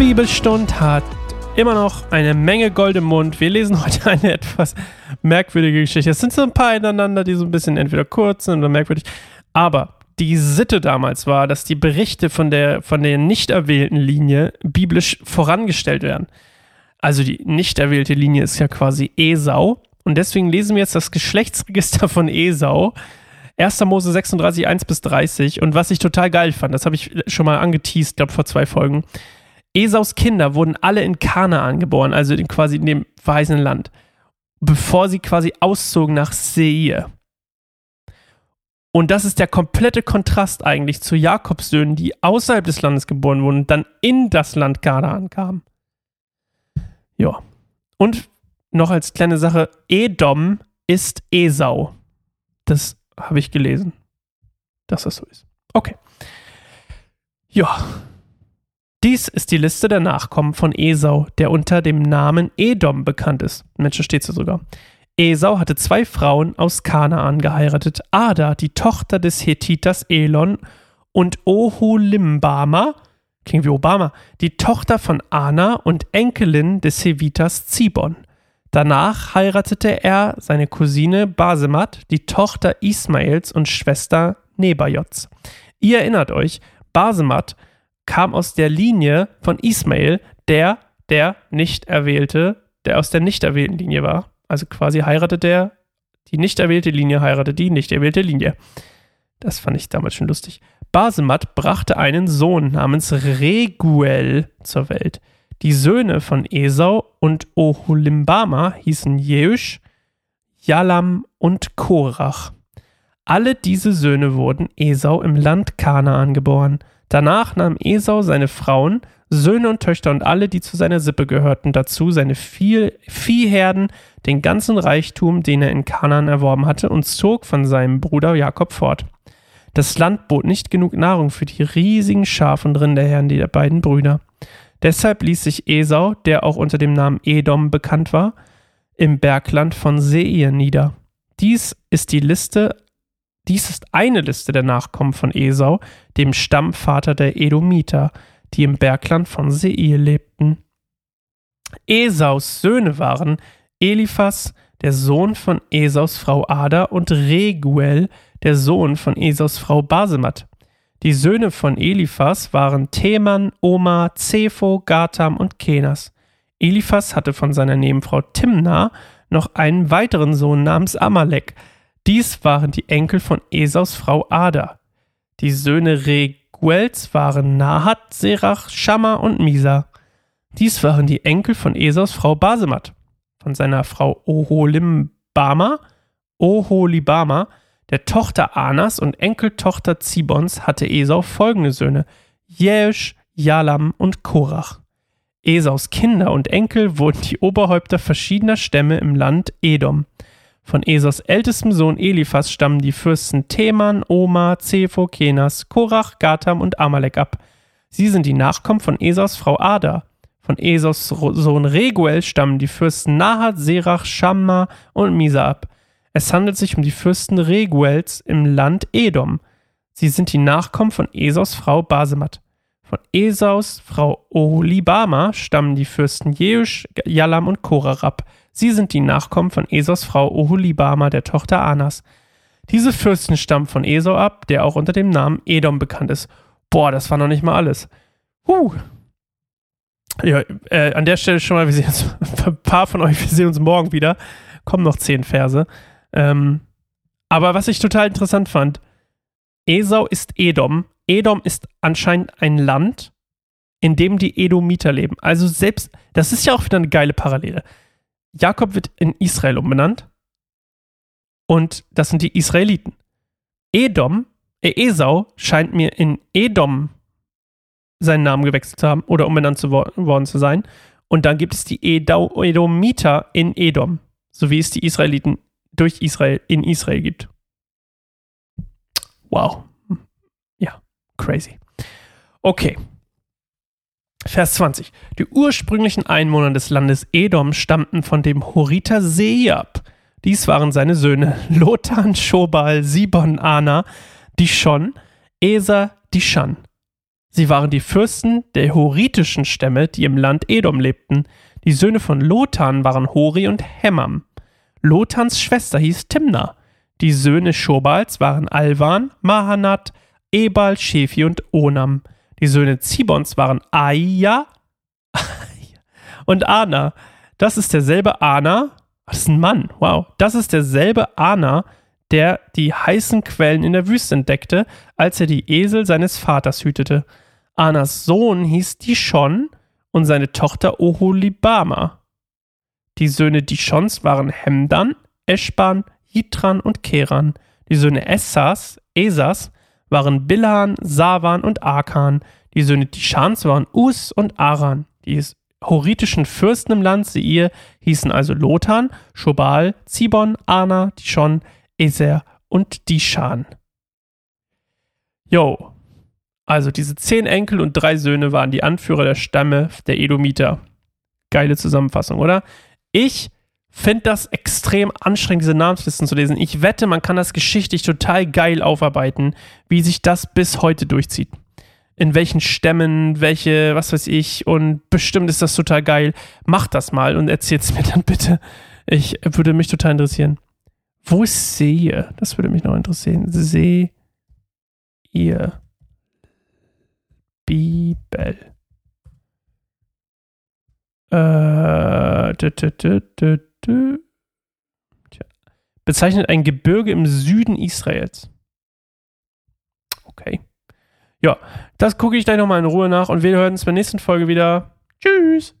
Bibelstund hat immer noch eine Menge Gold im Mund. Wir lesen heute eine etwas merkwürdige Geschichte. Es sind so ein paar ineinander, die so ein bisschen entweder kurz sind oder merkwürdig. Aber die Sitte damals war, dass die Berichte von der, von der nicht erwählten Linie biblisch vorangestellt werden. Also die nicht erwählte Linie ist ja quasi Esau. Und deswegen lesen wir jetzt das Geschlechtsregister von Esau. 1. Mose 36, 1 bis 30. Und was ich total geil fand, das habe ich schon mal angeteased, glaube vor zwei Folgen. Esaus Kinder wurden alle in Kanaan geboren, also in quasi in dem verheißenen Land, bevor sie quasi auszogen nach Seir. Und das ist der komplette Kontrast eigentlich zu Jakobs Söhnen, die außerhalb des Landes geboren wurden und dann in das Land Kanaan kamen. Ja. Und noch als kleine Sache, Edom ist Esau. Das habe ich gelesen, dass das so ist. Okay. Ja. Dies ist die Liste der Nachkommen von Esau, der unter dem Namen Edom bekannt ist. Mensch, steht so sogar. Esau hatte zwei Frauen aus Kanaan geheiratet: Ada, die Tochter des Hethiters Elon, und Oholimbama, klingt wie Obama, die Tochter von Ana und Enkelin des Heviters Zibon. Danach heiratete er seine Cousine Basemat, die Tochter Ismaels und Schwester Nebajots. Ihr erinnert euch, Basemat kam aus der Linie von Ismael, der der nicht erwählte, der aus der nicht erwählten Linie war. Also quasi heiratet er, die nicht erwählte Linie heiratet die nicht erwählte Linie. Das fand ich damals schon lustig. Basemat brachte einen Sohn namens Reguel zur Welt. Die Söhne von Esau und Oholimbama hießen Jeusch, Jalam und Korach. Alle diese Söhne wurden Esau im Land Kanaan geboren. Danach nahm Esau seine Frauen, Söhne und Töchter und alle, die zu seiner Sippe gehörten, dazu seine Vieh Viehherden, den ganzen Reichtum, den er in Kanaan erworben hatte, und zog von seinem Bruder Jakob fort. Das Land bot nicht genug Nahrung für die riesigen Schaf- und Rinderherden der beiden Brüder. Deshalb ließ sich Esau, der auch unter dem Namen Edom bekannt war, im Bergland von Seir nieder. Dies ist die Liste, dies ist eine Liste der Nachkommen von Esau, dem Stammvater der Edomiter, die im Bergland von Seir lebten. Esaus Söhne waren Eliphas, der Sohn von Esaus Frau Ada, und Reguel, der Sohn von Esaus Frau Basemat. Die Söhne von Eliphas waren Theman, Oma, Zepho, Gatam und Kenas. Eliphas hatte von seiner Nebenfrau Timna noch einen weiteren Sohn namens Amalek. Dies waren die Enkel von Esaus Frau Ada. Die Söhne Reguels waren Nahat, Serach, Shamma und Misa. Dies waren die Enkel von Esaus Frau Basemat. Von seiner Frau Oholimbama, Oholibama der Tochter Anas und Enkeltochter Zibons hatte Esau folgende Söhne: Jesch, Jalam und Korach. Esaus Kinder und Enkel wurden die Oberhäupter verschiedener Stämme im Land Edom. Von Esaus ältestem Sohn Eliphas stammen die Fürsten Teman, Oma, Zepho, Kenas, Korach, Gatam und Amalek ab. Sie sind die Nachkommen von Esaus Frau Ada. Von Esaus Sohn Reguel stammen die Fürsten Nahat, Serach, Shamma und Misa ab. Es handelt sich um die Fürsten Reguels im Land Edom. Sie sind die Nachkommen von Esaus Frau Basemat. Von Esaus Frau Oholibama stammen die Fürsten Jeusch, Jalam und Korah ab. Sie sind die Nachkommen von Esaus Frau Oholibama, der Tochter Anas. Diese Fürsten stammen von Esau ab, der auch unter dem Namen Edom bekannt ist. Boah, das war noch nicht mal alles. Huh. Ja, äh, an der Stelle schon mal, wir sehen uns, ein paar von euch, wir sehen uns morgen wieder. Kommen noch zehn Verse. Ähm, aber was ich total interessant fand, Esau ist Edom. Edom ist anscheinend ein Land, in dem die Edomiter leben. Also selbst, das ist ja auch wieder eine geile Parallele. Jakob wird in Israel umbenannt und das sind die Israeliten. Edom, äh Esau scheint mir in Edom seinen Namen gewechselt zu haben oder umbenannt zu wo worden zu sein. Und dann gibt es die Edomiter in Edom, so wie es die Israeliten durch Israel in Israel gibt. Wow. Ja, crazy. Okay. Vers 20. Die ursprünglichen Einwohner des Landes Edom stammten von dem Horiter Seab. Dies waren seine Söhne Lotan, Schobal, Sibon, Ana, Dishon, Eser, Dishan. Sie waren die Fürsten der horitischen Stämme, die im Land Edom lebten. Die Söhne von Lotan waren Hori und Hemmam. Lotans Schwester hieß Timna. Die Söhne Schobals waren Alvan, Mahanat, Ebal, Shefi und Onam. Die Söhne Zibons waren Aia und Ana. Das ist derselbe Ana. Das ist ein Mann. Wow. Das ist derselbe Ana, der die heißen Quellen in der Wüste entdeckte, als er die Esel seines Vaters hütete. Anas Sohn hieß Dishon und seine Tochter Oholibama. Die Söhne Dishons waren Hemdan, Eschban, Jitran und Keran. Die Söhne Essas, Esas, waren Bilhan, Savan und Akan. Die Söhne Dishans waren Us und Aran. Die horitischen Fürsten im Land Seir hießen also Lotan, Schobal, Zibon, Ana, Dishon, Eser und Dishan. Jo, also diese zehn Enkel und drei Söhne waren die Anführer der Stämme der Edomiter. Geile Zusammenfassung, oder? Ich finde das extrem anstrengend, diese Namenslisten zu lesen. Ich wette, man kann das geschichtlich total geil aufarbeiten, wie sich das bis heute durchzieht. In welchen Stämmen, welche, was weiß ich, und bestimmt ist das total geil. Macht das mal und erzählt es mir dann bitte. Ich würde mich total interessieren. Wo ist Sehe? Das würde mich noch interessieren. Sehe ihr Bibel. Äh, Bezeichnet ein Gebirge im Süden Israels. Okay. Ja, das gucke ich gleich nochmal in Ruhe nach und wir hören uns bei der nächsten Folge wieder. Tschüss.